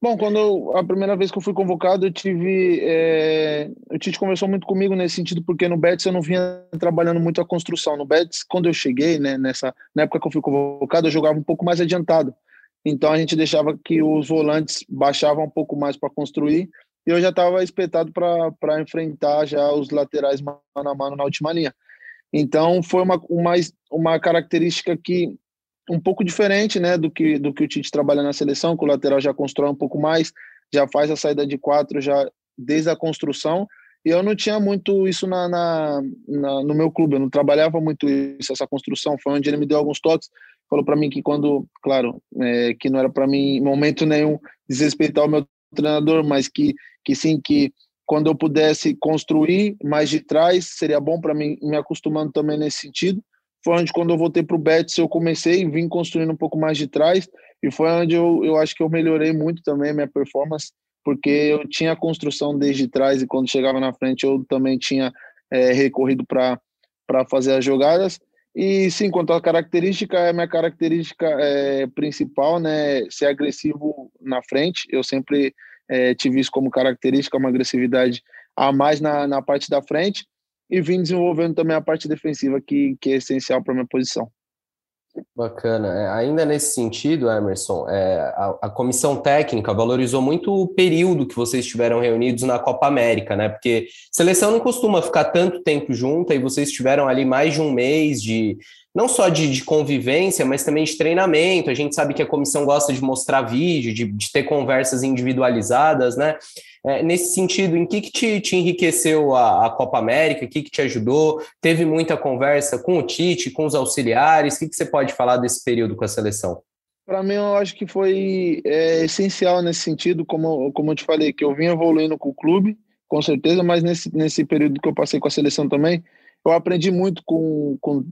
Bom, quando eu, a primeira vez que eu fui convocado, eu tive. É, o Tite conversou muito comigo nesse sentido, porque no Betis eu não vinha trabalhando muito a construção. No Betis, quando eu cheguei, né, nessa, na época que eu fui convocado, eu jogava um pouco mais adiantado. Então a gente deixava que os volantes baixavam um pouco mais para construir e eu já estava espetado para enfrentar já os laterais mano a mano na última linha. Então foi uma, uma, uma característica que um pouco diferente né, do, que, do que o Tite trabalha na seleção, que o lateral já constrói um pouco mais, já faz a saída de quatro já desde a construção. E eu não tinha muito isso na, na, na no meu clube, eu não trabalhava muito isso, essa construção. Foi onde ele me deu alguns toques falou para mim que quando, claro, é, que não era para mim em momento nenhum desrespeitar o meu treinador, mas que, que sim, que quando eu pudesse construir mais de trás, seria bom para mim, me acostumando também nesse sentido. Foi onde, quando eu voltei para o Betis, eu comecei e vim construindo um pouco mais de trás, e foi onde eu, eu acho que eu melhorei muito também minha performance, porque eu tinha a construção desde trás, e quando chegava na frente, eu também tinha é, recorrido para fazer as jogadas. E sim, quanto à característica, é a minha característica é, principal, né, ser agressivo na frente. Eu sempre é, tive isso como característica, uma agressividade a mais na, na parte da frente e vim desenvolvendo também a parte defensiva, que, que é essencial para minha posição. Bacana. É, ainda nesse sentido, Emerson, é, a, a, comissão técnica valorizou muito o período que vocês estiveram reunidos na Copa América, né? Porque seleção não costuma ficar tanto tempo junta e vocês tiveram ali mais de um mês de não só de, de, convivência, mas também de treinamento. A gente sabe que a comissão gosta de mostrar vídeo, de, de ter conversas individualizadas, né? É, nesse sentido, em que, que te, te enriqueceu a, a, Copa América? O que, que te ajudou? Teve muita conversa com o Tite, com os auxiliares? O que, que você pode falar desse período com a seleção? Para mim, eu acho que foi é, essencial nesse sentido, como, como eu te falei, que eu vim evoluindo com o clube, com certeza, mas nesse, nesse período que eu passei com a seleção também, eu aprendi muito com, com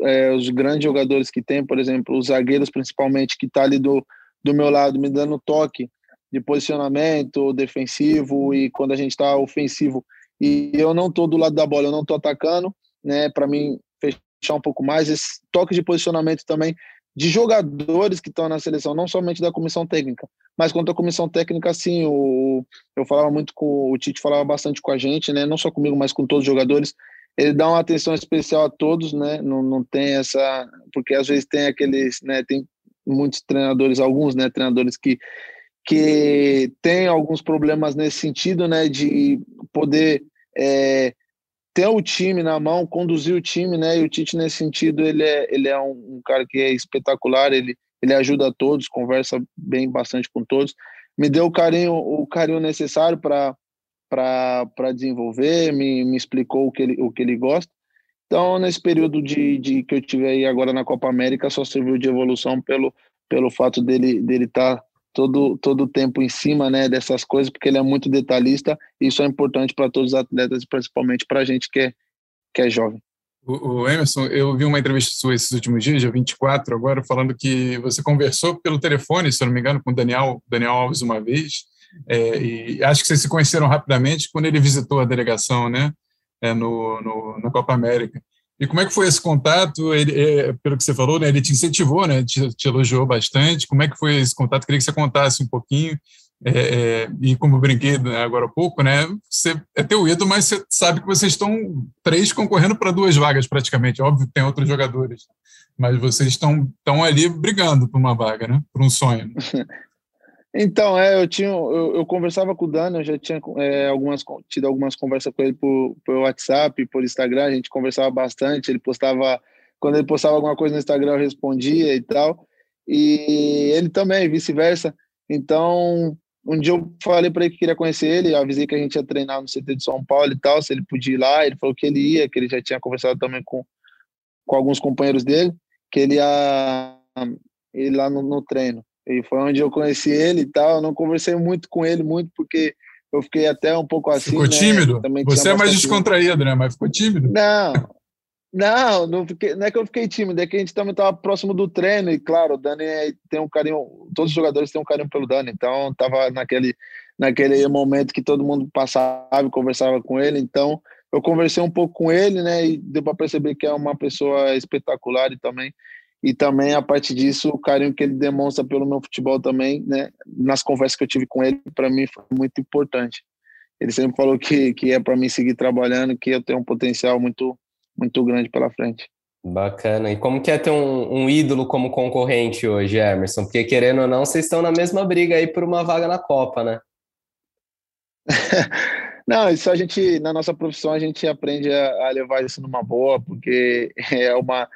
é, os grandes jogadores que tem, por exemplo, os zagueiros principalmente, que tá ali do, do meu lado, me dando toque de posicionamento defensivo e quando a gente está ofensivo e eu não tô do lado da bola, eu não tô atacando, né, para mim fechar um pouco mais esse toque de posicionamento também de jogadores que estão na seleção, não somente da comissão técnica, mas quanto à comissão técnica, sim, o, eu falava muito com o Tite, falava bastante com a gente, né, não só comigo, mas com todos os jogadores, ele dá uma atenção especial a todos, né? Não, não tem essa, porque às vezes tem aqueles, né? Tem muitos treinadores, alguns, né? Treinadores que que tem alguns problemas nesse sentido, né? De poder é, ter o time na mão, conduzir o time, né? E o Tite nesse sentido ele é ele é um, um cara que é espetacular, ele ele ajuda todos, conversa bem bastante com todos, me deu o carinho o carinho necessário para para desenvolver, me, me explicou o que ele o que ele gosta. Então nesse período de, de que eu tive aí agora na Copa América só serviu de evolução pelo pelo fato dele dele estar tá todo todo o tempo em cima né, dessas coisas, porque ele é muito detalhista e isso é importante para todos os atletas, principalmente para a gente que é, que é jovem. O, Emerson, eu vi uma entrevista sua esses últimos dias, dia 24, agora, falando que você conversou pelo telefone, se eu não me engano, com o Daniel, Daniel Alves uma vez, é, e acho que vocês se conheceram rapidamente quando ele visitou a delegação, né, é, no, no, na Copa América. E como é que foi esse contato? Ele, é, pelo que você falou, né, ele te incentivou, né, te, te, elogiou bastante. Como é que foi esse contato? Queria que você contasse um pouquinho. É, é, e como eu brinquei agora há pouco, né, você é teu ídolo, mas você sabe que vocês estão três concorrendo para duas vagas praticamente. Óbvio que tem outros jogadores, mas vocês estão, estão ali brigando por uma vaga, né, por um sonho. Então, é, eu tinha, eu, eu, conversava com o Dani, eu já tinha é, algumas, tido algumas conversas com ele por, por WhatsApp, por Instagram, a gente conversava bastante, ele postava, quando ele postava alguma coisa no Instagram eu respondia e tal, e ele também, vice-versa. Então, um dia eu falei para ele que queria conhecer ele, avisei que a gente ia treinar no CT de São Paulo e tal, se ele podia ir lá, ele falou que ele ia, que ele já tinha conversado também com, com alguns companheiros dele, que ele ia ir lá no, no treino. E foi onde eu conheci ele e tal. Eu não conversei muito com ele, muito, porque eu fiquei até um pouco assim. Ficou né? tímido? Também Você é mais descontraído, né? Mas ficou tímido? Não, não, não, fiquei, não é que eu fiquei tímido, é que a gente também estava próximo do treino. E claro, o Dani é, tem um carinho, todos os jogadores têm um carinho pelo Dani. Então, estava naquele, naquele momento que todo mundo passava e conversava com ele. Então, eu conversei um pouco com ele, né? E deu para perceber que é uma pessoa espetacular e também e também a partir disso o carinho que ele demonstra pelo meu futebol também, né? Nas conversas que eu tive com ele, para mim foi muito importante. Ele sempre falou que que é para mim seguir trabalhando, que eu tenho um potencial muito muito grande pela frente. Bacana. E como que é ter um, um ídolo como concorrente hoje, Emerson? Porque querendo ou não, vocês estão na mesma briga aí por uma vaga na Copa, né? Não, isso a gente, na nossa profissão, a gente aprende a, a, levar isso numa boa, porque é uma,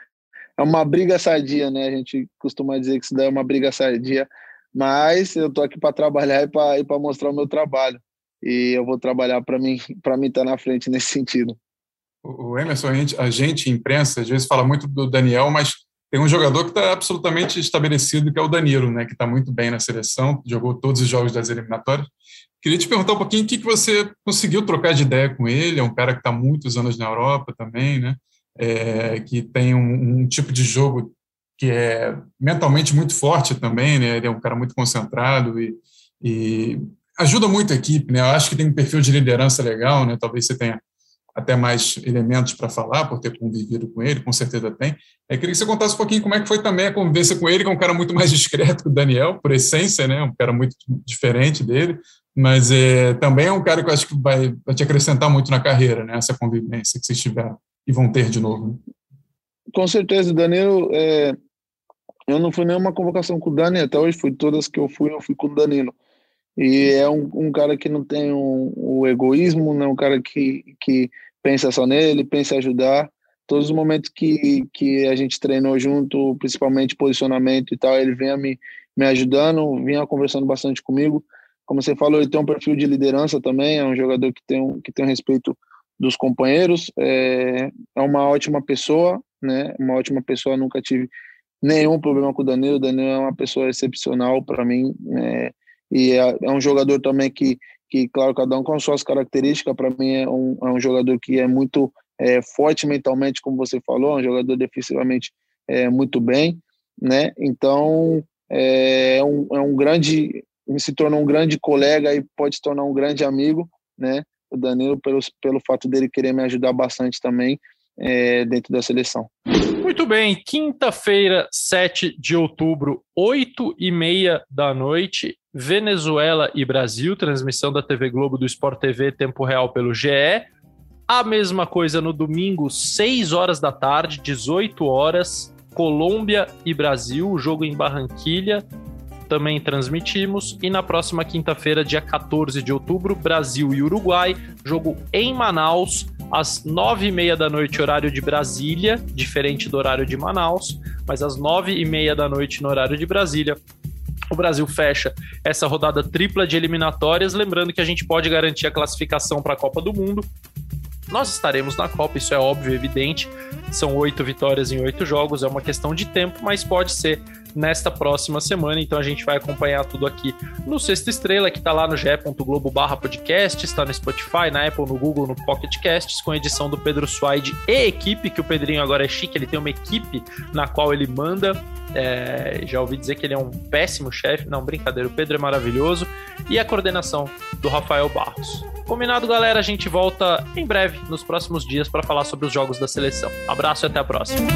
é uma briga sadia, né? A gente costuma dizer que isso daí é uma briga sadia, mas eu tô aqui para trabalhar e para mostrar o meu trabalho. E eu vou trabalhar para mim, para mim estar tá na frente nesse sentido. O Emerson, a gente, a gente, imprensa, às vezes fala muito do Daniel, mas tem um jogador que está absolutamente estabelecido, que é o Danilo, né? Que está muito bem na seleção, jogou todos os jogos das eliminatórias. Queria te perguntar um pouquinho o que, que você conseguiu trocar de ideia com ele. É um cara que está muitos anos na Europa também, né? É, que tem um, um, tipo de jogo que é mentalmente muito forte também, né? Ele é um cara muito concentrado e, e ajuda muito a equipe, né? Eu acho que tem um perfil de liderança legal, né? Talvez você tenha até mais elementos para falar, por ter convivido com ele, com certeza tem. Eu queria que você contasse um pouquinho como é que foi também a convivência com ele, que é um cara muito mais discreto que o Daniel, por essência, né? Um cara muito diferente dele, mas é, também é um cara que eu acho que vai, vai te acrescentar muito na carreira, né? Essa convivência que vocês tiveram e vão ter de novo. Né? Com certeza, Danilo. É, eu não fui nenhuma convocação com o Dani, até hoje fui todas que eu fui, eu fui com o Danilo. E é um, um cara que não tem um, o egoísmo, não é um cara que, que pensa só nele, pensa em ajudar. Todos os momentos que, que a gente treinou junto, principalmente posicionamento e tal, ele vinha me, me ajudando, vinha conversando bastante comigo. Como você falou, ele tem um perfil de liderança também, é um jogador que tem um, que tem um respeito dos companheiros. É, é uma ótima pessoa, né? Uma ótima pessoa. Nunca tive nenhum problema com o Danilo. O Danilo é uma pessoa excepcional para mim. É, e é, é, um jogador também que, que, claro, cada um com suas características. Para mim, é um, é um jogador que é muito é, forte mentalmente, como você falou, é um jogador defensivamente é, muito bem, né? Então, é, é um, é um grande, se tornou um grande colega e pode se tornar um grande amigo, né? O Danilo pelo, pelo fato dele querer me ajudar bastante também é, dentro da seleção. Muito bem, quinta-feira, 7 de outubro, 8 e meia da noite, Venezuela e Brasil, transmissão da TV Globo do Sport TV, tempo real pelo GE. A mesma coisa no domingo, 6 horas da tarde, 18 horas, Colômbia e Brasil, jogo em Barranquilha, também transmitimos. E na próxima quinta-feira, dia 14 de outubro, Brasil e Uruguai, jogo em Manaus, às nove e meia da noite, horário de Brasília, diferente do horário de Manaus, mas às nove e meia da noite no horário de Brasília, o Brasil fecha essa rodada tripla de eliminatórias, lembrando que a gente pode garantir a classificação para a Copa do Mundo. Nós estaremos na Copa, isso é óbvio, evidente. São oito vitórias em oito jogos, é uma questão de tempo, mas pode ser nesta próxima semana. Então a gente vai acompanhar tudo aqui no Sexta Estrela, que está lá no ge.globo barra podcast, está no Spotify, na Apple, no Google, no Pocket Casts, com edição do Pedro Suaide e equipe, que o Pedrinho agora é chique, ele tem uma equipe na qual ele manda. É, já ouvi dizer que ele é um péssimo chefe. Não, brincadeira, o Pedro é maravilhoso. E a coordenação do Rafael Barros. Combinado, galera? A gente volta em breve, nos próximos dias, para falar sobre os jogos da seleção. Abraço e até a próxima.